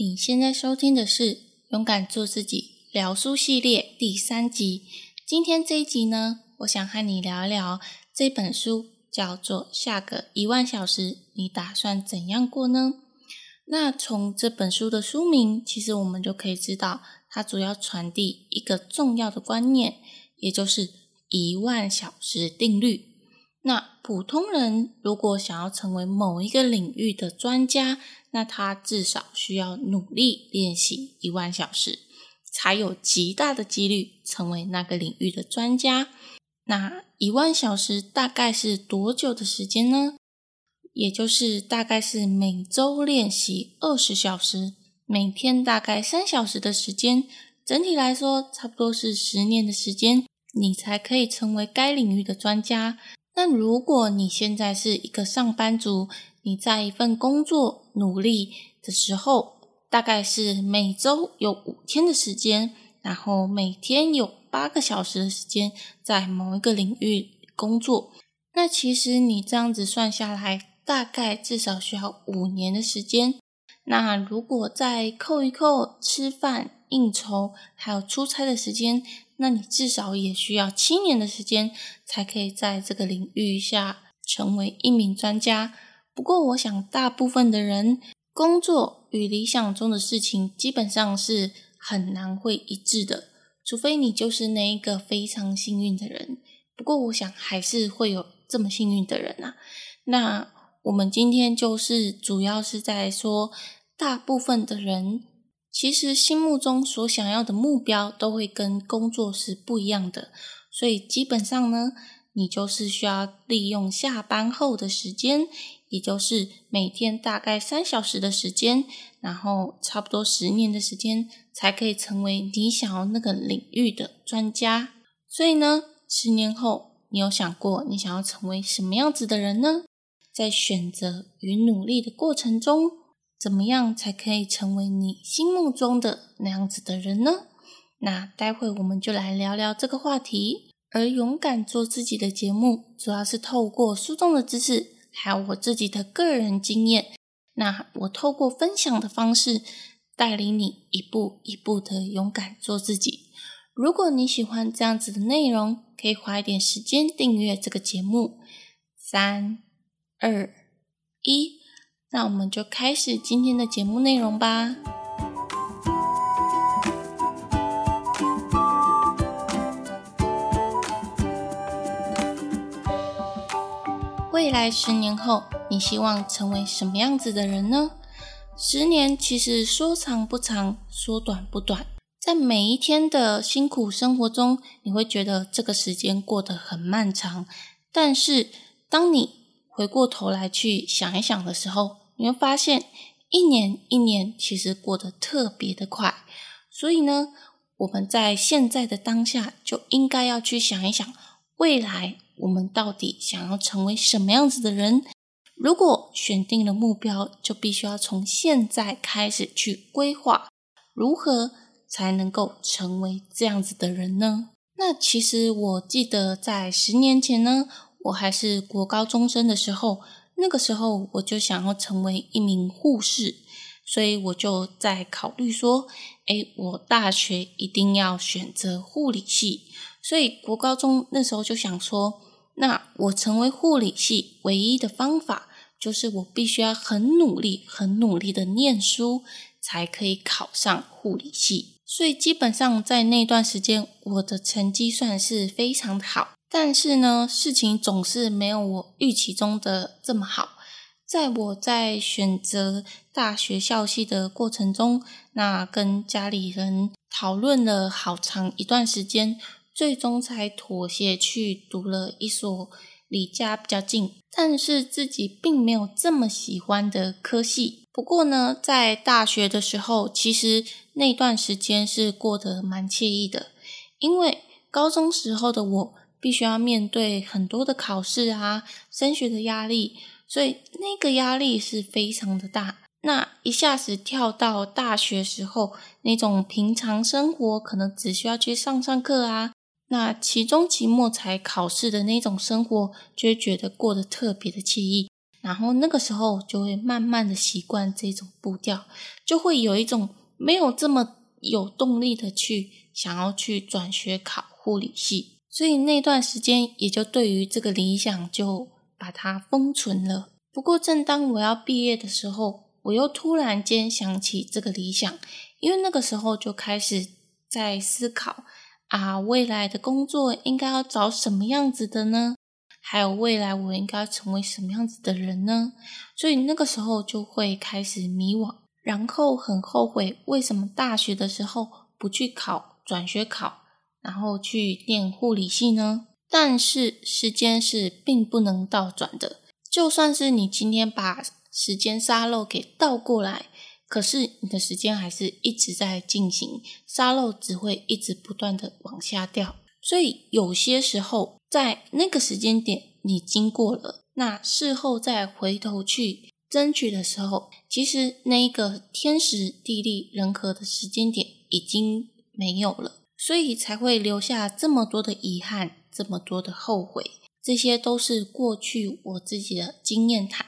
你现在收听的是《勇敢做自己》聊书系列第三集。今天这一集呢，我想和你聊一聊这本书，叫做《下个一万小时，你打算怎样过呢？》那从这本书的书名，其实我们就可以知道，它主要传递一个重要的观念，也就是一万小时定律。那普通人如果想要成为某一个领域的专家，那他至少需要努力练习一万小时，才有极大的几率成为那个领域的专家。那一万小时大概是多久的时间呢？也就是大概是每周练习二十小时，每天大概三小时的时间。整体来说，差不多是十年的时间，你才可以成为该领域的专家。那如果你现在是一个上班族，你在一份工作努力的时候，大概是每周有五天的时间，然后每天有八个小时的时间在某一个领域工作。那其实你这样子算下来，大概至少需要五年的时间。那如果再扣一扣吃饭、应酬还有出差的时间，那你至少也需要七年的时间，才可以在这个领域下成为一名专家。不过，我想大部分的人工作与理想中的事情基本上是很难会一致的，除非你就是那一个非常幸运的人。不过，我想还是会有这么幸运的人啊。那我们今天就是主要是在说，大部分的人。其实心目中所想要的目标都会跟工作是不一样的，所以基本上呢，你就是需要利用下班后的时间，也就是每天大概三小时的时间，然后差不多十年的时间，才可以成为你想要那个领域的专家。所以呢，十年后你有想过你想要成为什么样子的人呢？在选择与努力的过程中。怎么样才可以成为你心目中的那样子的人呢？那待会我们就来聊聊这个话题。而勇敢做自己的节目，主要是透过书中的知识，还有我自己的个人经验。那我透过分享的方式，带领你一步一步的勇敢做自己。如果你喜欢这样子的内容，可以花一点时间订阅这个节目。三、二、一。那我们就开始今天的节目内容吧。未来十年后，你希望成为什么样子的人呢？十年其实说长不长，说短不短，在每一天的辛苦生活中，你会觉得这个时间过得很漫长。但是，当你回过头来去想一想的时候，你会发现一年一年其实过得特别的快。所以呢，我们在现在的当下就应该要去想一想，未来我们到底想要成为什么样子的人。如果选定了目标，就必须要从现在开始去规划，如何才能够成为这样子的人呢？那其实我记得在十年前呢。我还是国高中生的时候，那个时候我就想要成为一名护士，所以我就在考虑说，哎，我大学一定要选择护理系。所以国高中那时候就想说，那我成为护理系唯一的方法，就是我必须要很努力、很努力的念书，才可以考上护理系。所以基本上在那段时间，我的成绩算是非常的好。但是呢，事情总是没有我预期中的这么好。在我在选择大学校系的过程中，那跟家里人讨论了好长一段时间，最终才妥协去读了一所离家比较近，但是自己并没有这么喜欢的科系。不过呢，在大学的时候，其实那段时间是过得蛮惬意的，因为高中时候的我。必须要面对很多的考试啊，升学的压力，所以那个压力是非常的大。那一下子跳到大学时候，那种平常生活可能只需要去上上课啊，那期中、期末才考试的那种生活，就会觉得过得特别的惬意。然后那个时候就会慢慢的习惯这种步调，就会有一种没有这么有动力的去想要去转学考护理系，所以那段时间也就对于这个理想就把它封存了。不过正当我要毕业的时候，我又突然间想起这个理想，因为那个时候就开始在思考啊，未来的工作应该要找什么样子的呢？还有未来我应该成为什么样子的人呢？所以那个时候就会开始迷惘，然后很后悔为什么大学的时候不去考转学考，然后去念护理系呢？但是时间是并不能倒转的，就算是你今天把时间沙漏给倒过来，可是你的时间还是一直在进行，沙漏只会一直不断的往下掉。所以有些时候，在那个时间点你经过了，那事后再回头去争取的时候，其实那一个天时地利人和的时间点已经没有了，所以才会留下这么多的遗憾，这么多的后悔。这些都是过去我自己的经验谈。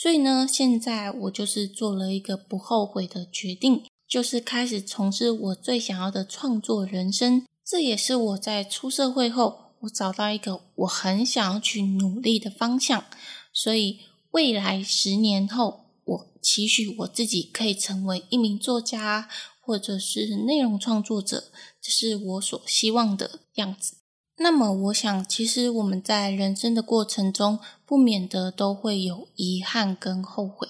所以呢，现在我就是做了一个不后悔的决定，就是开始从事我最想要的创作人生。这也是我在出社会后，我找到一个我很想要去努力的方向。所以未来十年后，我期许我自己可以成为一名作家，或者是内容创作者，这是我所希望的样子。那么，我想，其实我们在人生的过程中，不免的都会有遗憾跟后悔，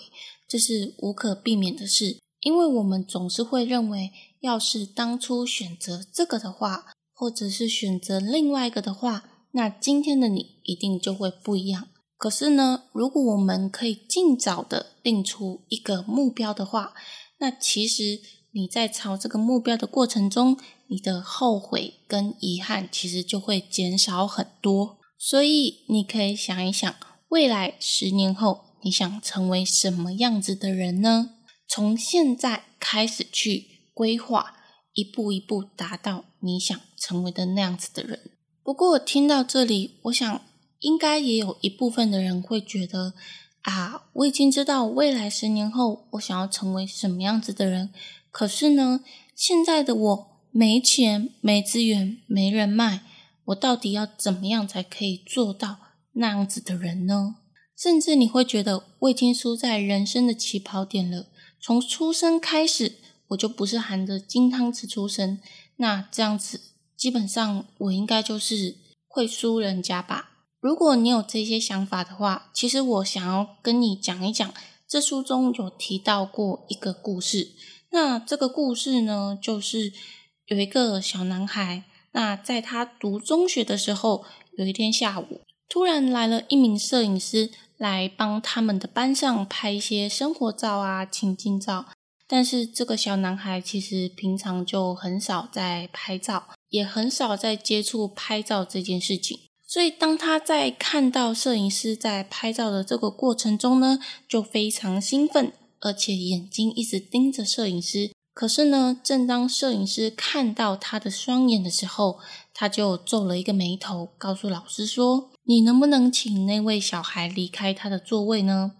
这是无可避免的事，因为我们总是会认为。要是当初选择这个的话，或者是选择另外一个的话，那今天的你一定就会不一样。可是呢，如果我们可以尽早的定出一个目标的话，那其实你在朝这个目标的过程中，你的后悔跟遗憾其实就会减少很多。所以你可以想一想，未来十年后你想成为什么样子的人呢？从现在开始去。规划一步一步达到你想成为的那样子的人。不过听到这里，我想应该也有一部分的人会觉得啊，我已经知道未来十年后我想要成为什么样子的人。可是呢，现在的我没钱、没资源、没人脉，我到底要怎么样才可以做到那样子的人呢？甚至你会觉得我已经输在人生的起跑点了，从出生开始。我就不是含着金汤匙出生，那这样子基本上我应该就是会输人家吧。如果你有这些想法的话，其实我想要跟你讲一讲，这书中有提到过一个故事。那这个故事呢，就是有一个小男孩，那在他读中学的时候，有一天下午，突然来了一名摄影师来帮他们的班上拍一些生活照啊、情境照。但是这个小男孩其实平常就很少在拍照，也很少在接触拍照这件事情。所以当他在看到摄影师在拍照的这个过程中呢，就非常兴奋，而且眼睛一直盯着摄影师。可是呢，正当摄影师看到他的双眼的时候，他就皱了一个眉头，告诉老师说：“你能不能请那位小孩离开他的座位呢？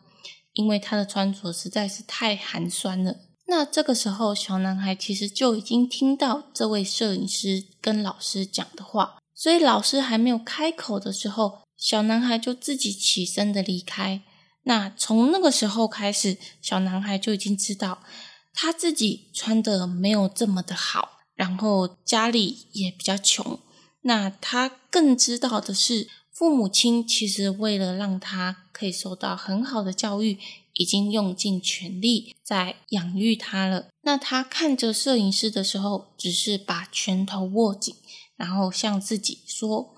因为他的穿着实在是太寒酸了。”那这个时候，小男孩其实就已经听到这位摄影师跟老师讲的话，所以老师还没有开口的时候，小男孩就自己起身的离开。那从那个时候开始，小男孩就已经知道他自己穿的没有这么的好，然后家里也比较穷。那他更知道的是，父母亲其实为了让他可以受到很好的教育。已经用尽全力在养育他了。那他看着摄影师的时候，只是把拳头握紧，然后向自己说：“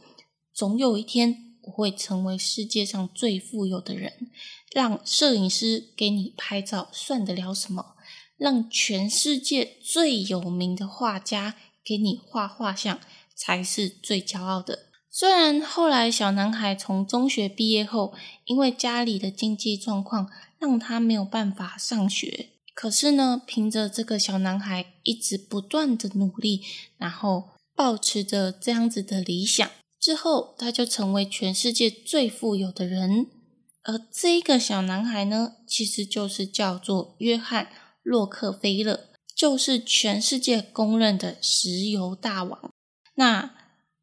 总有一天，我会成为世界上最富有的人。让摄影师给你拍照，算得了什么？让全世界最有名的画家给你画画像，才是最骄傲的。”虽然后来小男孩从中学毕业后，因为家里的经济状况让他没有办法上学，可是呢，凭着这个小男孩一直不断的努力，然后保持着这样子的理想，之后他就成为全世界最富有的人。而这一个小男孩呢，其实就是叫做约翰·洛克菲勒，就是全世界公认的石油大王。那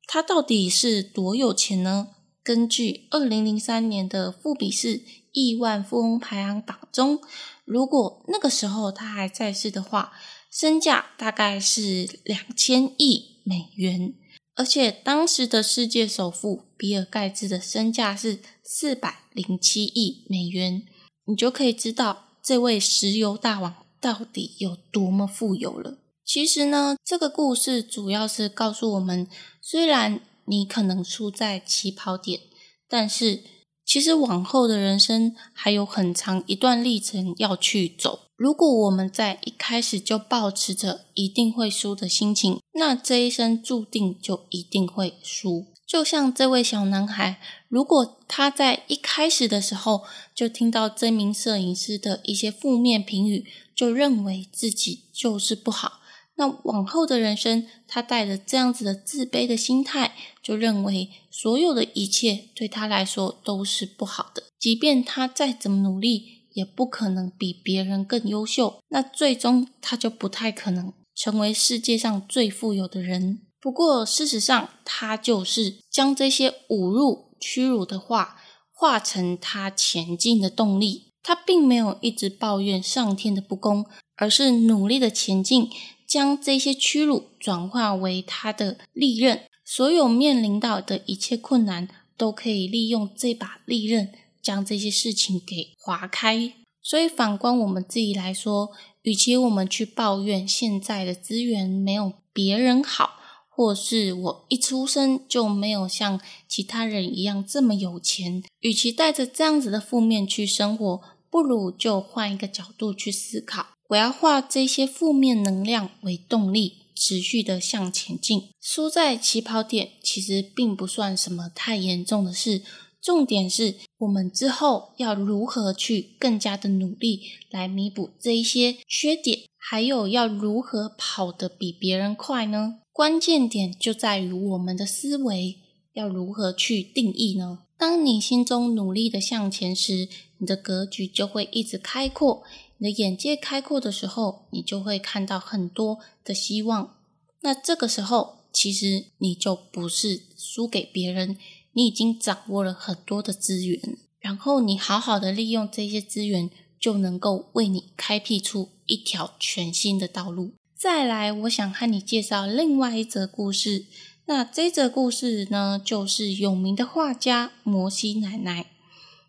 他到底是多有钱呢？根据二零零三年的富比士亿万富翁排行榜中，如果那个时候他还在世的话，身价大概是两千亿美元。而且当时的世界首富比尔盖茨的身价是四百零七亿美元，你就可以知道这位石油大王到底有多么富有了。其实呢，这个故事主要是告诉我们，虽然你可能输在起跑点，但是其实往后的人生还有很长一段历程要去走。如果我们在一开始就保持着一定会输的心情，那这一生注定就一定会输。就像这位小男孩，如果他在一开始的时候就听到这名摄影师的一些负面评语，就认为自己就是不好。那往后的人生，他带着这样子的自卑的心态，就认为所有的一切对他来说都是不好的。即便他再怎么努力，也不可能比别人更优秀。那最终他就不太可能成为世界上最富有的人。不过事实上，他就是将这些侮辱、屈辱的话化成他前进的动力。他并没有一直抱怨上天的不公，而是努力的前进。将这些屈辱转化为他的利刃，所有面临到的一切困难，都可以利用这把利刃将这些事情给划开。所以反观我们自己来说，与其我们去抱怨现在的资源没有别人好，或是我一出生就没有像其他人一样这么有钱，与其带着这样子的负面去生活，不如就换一个角度去思考。我要化这些负面能量为动力，持续的向前进。输在起跑点其实并不算什么太严重的事，重点是我们之后要如何去更加的努力来弥补这一些缺点，还有要如何跑得比别人快呢？关键点就在于我们的思维要如何去定义呢？当你心中努力的向前时，你的格局就会一直开阔。你的眼界开阔的时候，你就会看到很多的希望。那这个时候，其实你就不是输给别人，你已经掌握了很多的资源，然后你好好的利用这些资源，就能够为你开辟出一条全新的道路。再来，我想和你介绍另外一则故事。那这则故事呢，就是有名的画家摩西奶奶，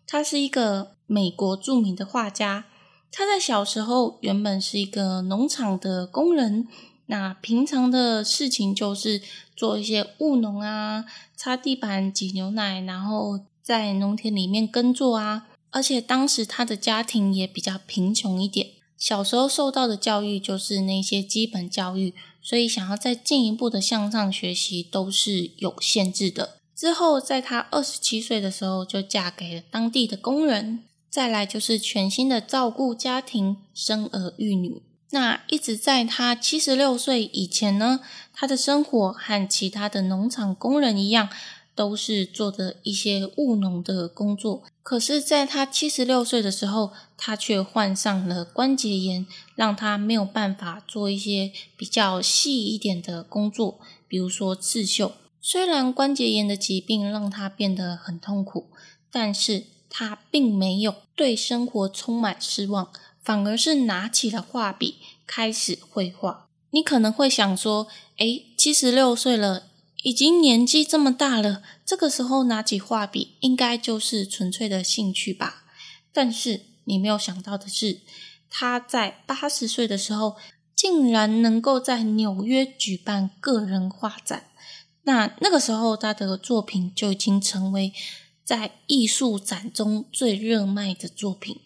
她是一个美国著名的画家。她在小时候原本是一个农场的工人，那平常的事情就是做一些务农啊，擦地板、挤牛奶，然后在农田里面耕作啊。而且当时他的家庭也比较贫穷一点，小时候受到的教育就是那些基本教育，所以想要再进一步的向上学习都是有限制的。之后在他二十七岁的时候，就嫁给了当地的工人。再来就是全心的照顾家庭、生儿育女。那一直在他七十六岁以前呢，他的生活和其他的农场工人一样，都是做的一些务农的工作。可是，在他七十六岁的时候，他却患上了关节炎，让他没有办法做一些比较细一点的工作，比如说刺绣。虽然关节炎的疾病让他变得很痛苦，但是。他并没有对生活充满失望，反而是拿起了画笔开始绘画。你可能会想说：“诶，七十六岁了，已经年纪这么大了，这个时候拿起画笔，应该就是纯粹的兴趣吧？”但是你没有想到的是，他在八十岁的时候，竟然能够在纽约举办个人画展。那那个时候，他的作品就已经成为。在艺术展中最热卖的作品，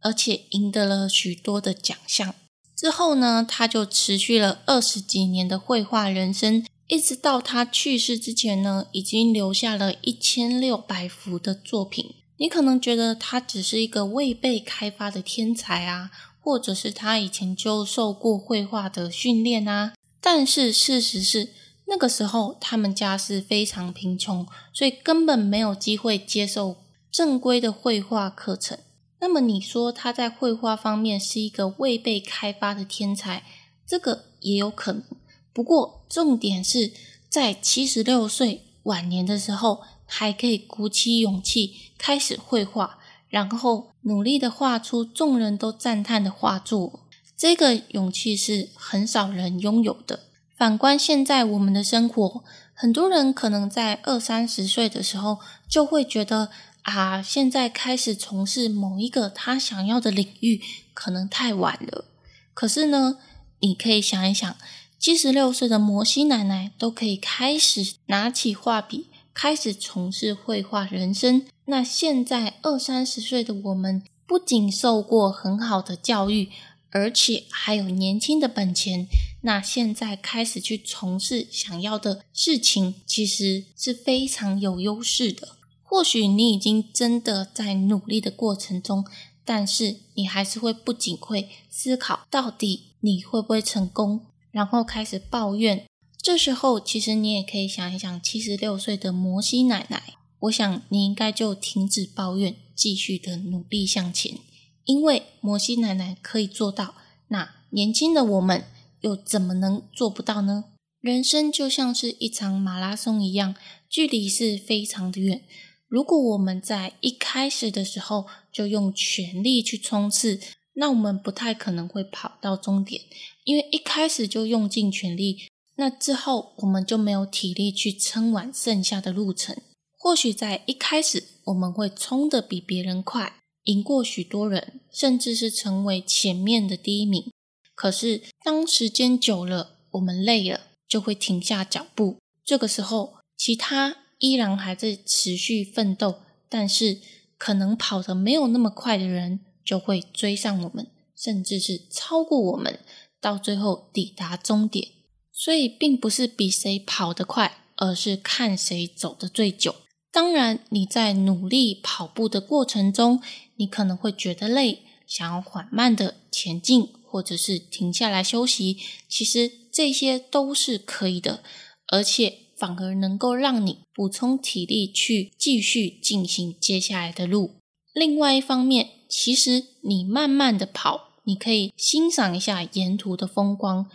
而且赢得了许多的奖项。之后呢，他就持续了二十几年的绘画人生，一直到他去世之前呢，已经留下了一千六百幅的作品。你可能觉得他只是一个未被开发的天才啊，或者是他以前就受过绘画的训练啊，但是事实是。那个时候，他们家是非常贫穷，所以根本没有机会接受正规的绘画课程。那么你说他在绘画方面是一个未被开发的天才，这个也有可能。不过重点是在七十六岁晚年的时候，还可以鼓起勇气开始绘画，然后努力的画出众人都赞叹的画作。这个勇气是很少人拥有的。反观现在我们的生活，很多人可能在二三十岁的时候就会觉得。啊，现在开始从事某一个他想要的领域，可能太晚了。可是呢，你可以想一想，七十六岁的摩西奶奶都可以开始拿起画笔，开始从事绘画人生。那现在二三十岁的我们，不仅受过很好的教育，而且还有年轻的本钱。那现在开始去从事想要的事情，其实是非常有优势的。或许你已经真的在努力的过程中，但是你还是会不仅会思考到底你会不会成功，然后开始抱怨。这时候，其实你也可以想一想，七十六岁的摩西奶奶，我想你应该就停止抱怨，继续的努力向前，因为摩西奶奶可以做到，那年轻的我们又怎么能做不到呢？人生就像是一场马拉松一样，距离是非常的远。如果我们在一开始的时候就用全力去冲刺，那我们不太可能会跑到终点，因为一开始就用尽全力，那之后我们就没有体力去撑完剩下的路程。或许在一开始我们会冲得比别人快，赢过许多人，甚至是成为前面的第一名。可是当时间久了，我们累了，就会停下脚步。这个时候，其他。依然还在持续奋斗，但是可能跑得没有那么快的人就会追上我们，甚至是超过我们，到最后抵达终点。所以，并不是比谁跑得快，而是看谁走得最久。当然，你在努力跑步的过程中，你可能会觉得累，想要缓慢的前进，或者是停下来休息。其实这些都是可以的，而且。反而能够让你补充体力去继续进行接下来的路。另外一方面，其实你慢慢的跑，你可以欣赏一下沿途的风光。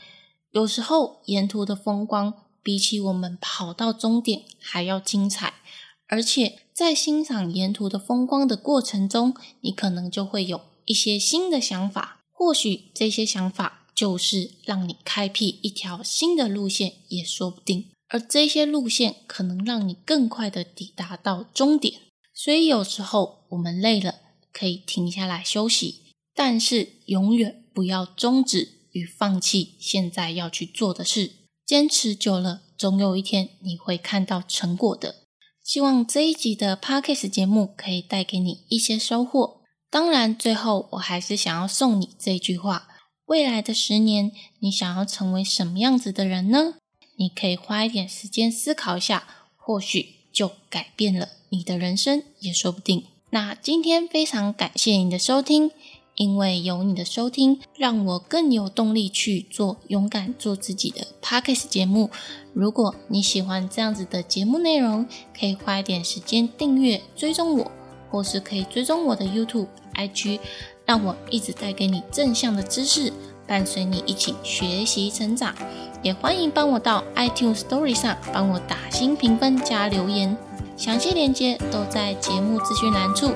有时候沿途的风光比起我们跑到终点还要精彩。而且在欣赏沿途的风光的过程中，你可能就会有一些新的想法。或许这些想法就是让你开辟一条新的路线，也说不定。而这些路线可能让你更快的抵达到终点，所以有时候我们累了可以停下来休息，但是永远不要终止与放弃现在要去做的事。坚持久了，总有一天你会看到成果的。希望这一集的 Podcast 节目可以带给你一些收获。当然，最后我还是想要送你这句话：未来的十年，你想要成为什么样子的人呢？你可以花一点时间思考一下，或许就改变了你的人生，也说不定。那今天非常感谢你的收听，因为有你的收听，让我更有动力去做勇敢做自己的 podcast 节目。如果你喜欢这样子的节目内容，可以花一点时间订阅、追踪我，或是可以追踪我的 YouTube、IG，让我一直带给你正向的知识。伴随你一起学习成长，也欢迎帮我到 iTunes Story 上帮我打新评分加留言，详细链接都在节目资讯栏处。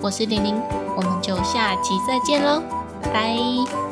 我是玲玲，我们就下期再见喽，拜拜。